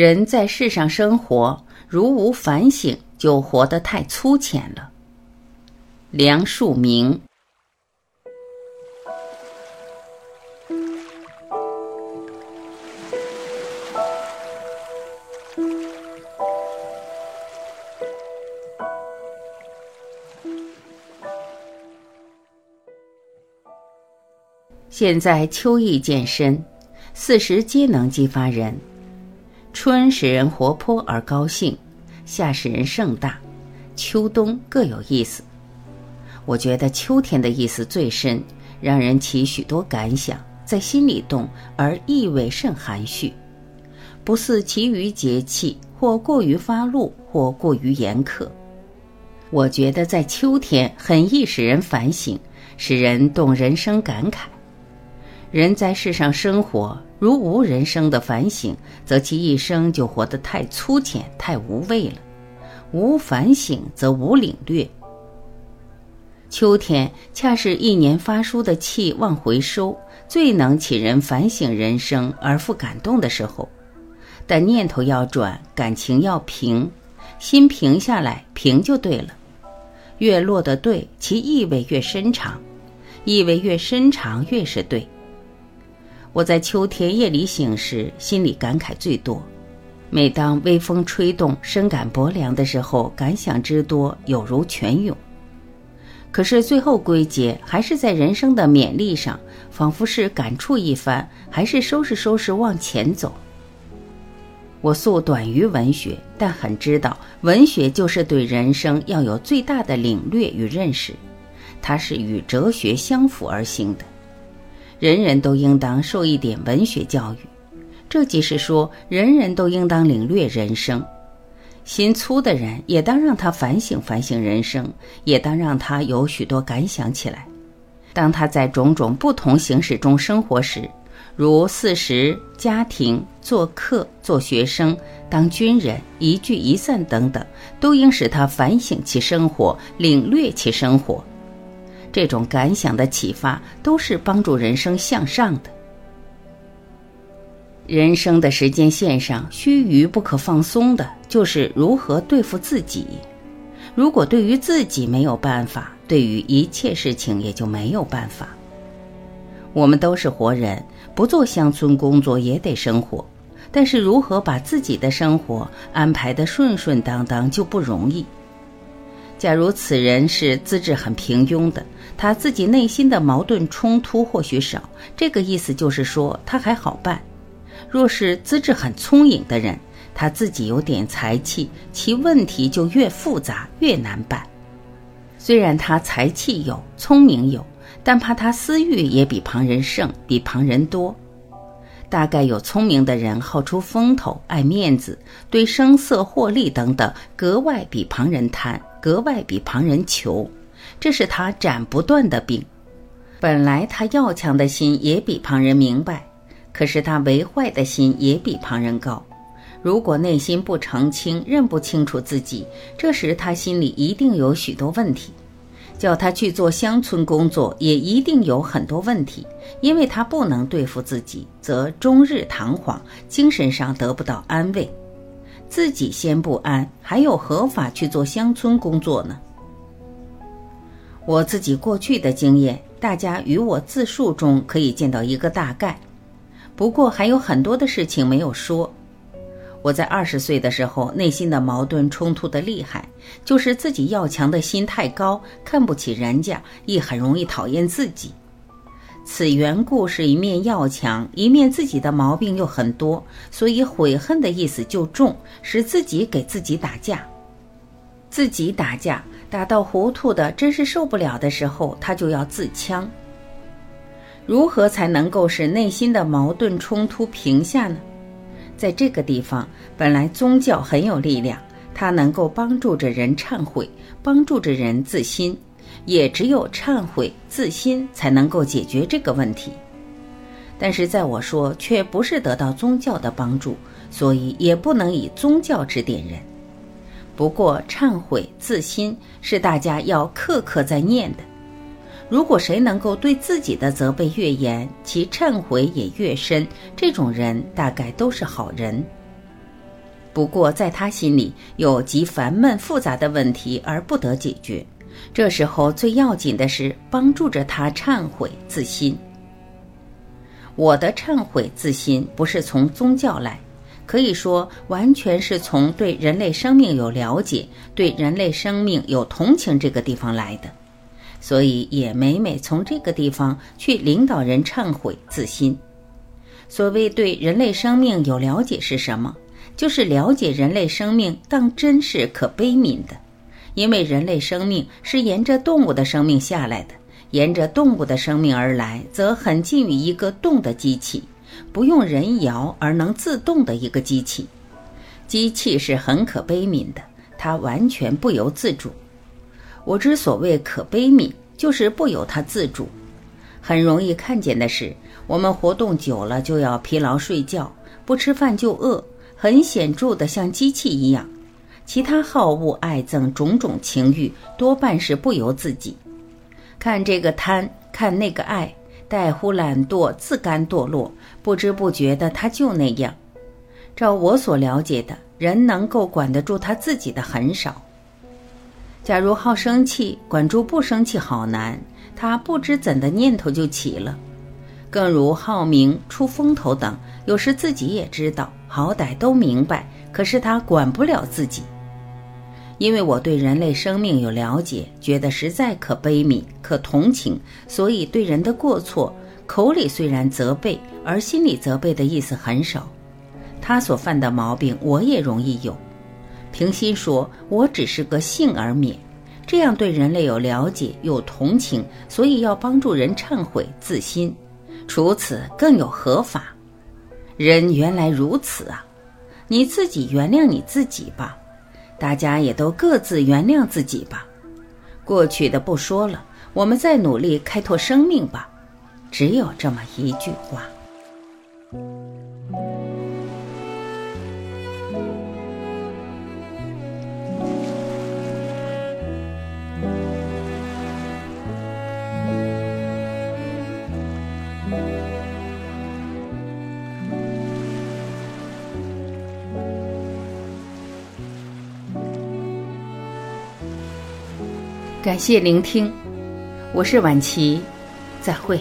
人在世上生活，如无反省，就活得太粗浅了。梁漱溟。现在秋意渐深，四时皆能激发人。春使人活泼而高兴，夏使人盛大，秋冬各有意思。我觉得秋天的意思最深，让人起许多感想，在心里动，而意味甚含蓄，不似其余节气，或过于发露，或过于严苛。我觉得在秋天很易使人反省，使人动人生感慨。人在世上生活，如无人生的反省，则其一生就活得太粗浅、太无味了；无反省，则无领略。秋天恰是一年发出的气往回收，最能起人反省人生而复感动的时候。但念头要转，感情要平，心平下来，平就对了。越落得对，其意味越深长，意味越深长，越是对。我在秋天夜里醒时，心里感慨最多。每当微风吹动，深感薄凉的时候，感想之多，有如泉涌。可是最后归结，还是在人生的勉励上，仿佛是感触一番，还是收拾收拾往前走。我素短于文学，但很知道，文学就是对人生要有最大的领略与认识，它是与哲学相辅而行的。人人都应当受一点文学教育，这即是说，人人都应当领略人生。心粗的人也当让他反省反省人生，也当让他有许多感想起来。当他在种种不同形式中生活时，如四时、家庭、做客、做学生、当军人、一聚一散等等，都应使他反省其生活，领略其生活。这种感想的启发，都是帮助人生向上的。人生的时间线上，须臾不可放松的，就是如何对付自己。如果对于自己没有办法，对于一切事情也就没有办法。我们都是活人，不做乡村工作也得生活，但是如何把自己的生活安排的顺顺当当，就不容易。假如此人是资质很平庸的，他自己内心的矛盾冲突或许少，这个意思就是说他还好办；若是资质很聪颖的人，他自己有点才气，其问题就越复杂越难办。虽然他才气有，聪明有，但怕他私欲也比旁人盛，比旁人多。大概有聪明的人好出风头，爱面子，对声色获利等等格外比旁人贪。格外比旁人求，这是他斩不断的病。本来他要强的心也比旁人明白，可是他为坏的心也比旁人高。如果内心不澄清，认不清楚自己，这时他心里一定有许多问题。叫他去做乡村工作，也一定有很多问题，因为他不能对付自己，则终日彷徨，精神上得不到安慰。自己先不安，还有何法去做乡村工作呢？我自己过去的经验，大家与我自述中可以见到一个大概。不过还有很多的事情没有说。我在二十岁的时候，内心的矛盾冲突的厉害，就是自己要强的心太高，看不起人家，亦很容易讨厌自己。此缘故是一面要强，一面自己的毛病又很多，所以悔恨的意思就重，使自己给自己打架，自己打架打到糊涂的，真是受不了的时候，他就要自戕。如何才能够使内心的矛盾冲突平下呢？在这个地方，本来宗教很有力量，它能够帮助着人忏悔，帮助着人自新。也只有忏悔自新才能够解决这个问题，但是在我说却不是得到宗教的帮助，所以也不能以宗教指点人。不过忏悔自新是大家要刻刻在念的。如果谁能够对自己的责备越严，其忏悔也越深，这种人大概都是好人。不过在他心里有极烦闷复杂的问题而不得解决。这时候最要紧的是帮助着他忏悔自新。我的忏悔自新不是从宗教来，可以说完全是从对人类生命有了解、对人类生命有同情这个地方来的，所以也每每从这个地方去领导人忏悔自新。所谓对人类生命有了解是什么？就是了解人类生命当真是可悲悯的，因为人类生命是沿着动物的生命下来的，沿着动物的生命而来，则很近于一个动的机器，不用人摇而能自动的一个机器。机器是很可悲悯的，它完全不由自主。我之所谓可悲悯，就是不由它自主。很容易看见的是。我们活动久了就要疲劳睡觉，不吃饭就饿，很显著的像机器一样。其他好恶爱憎种种情欲，多半是不由自己。看这个贪，看那个爱，带乎懒惰，自甘堕落，不知不觉的他就那样。照我所了解的人，能够管得住他自己的很少。假如好生气，管住不生气好难。他不知怎的念头就起了。更如好名、出风头等，有时自己也知道，好歹都明白，可是他管不了自己。因为我对人类生命有了解，觉得实在可悲悯、可同情，所以对人的过错，口里虽然责备，而心里责备的意思很少。他所犯的毛病，我也容易有。平心说，我只是个幸而免。这样对人类有了解、有同情，所以要帮助人忏悔、自新。除此更有何法？人原来如此啊！你自己原谅你自己吧，大家也都各自原谅自己吧。过去的不说了，我们再努力开拓生命吧。只有这么一句话。感谢聆听，我是晚琪，再会。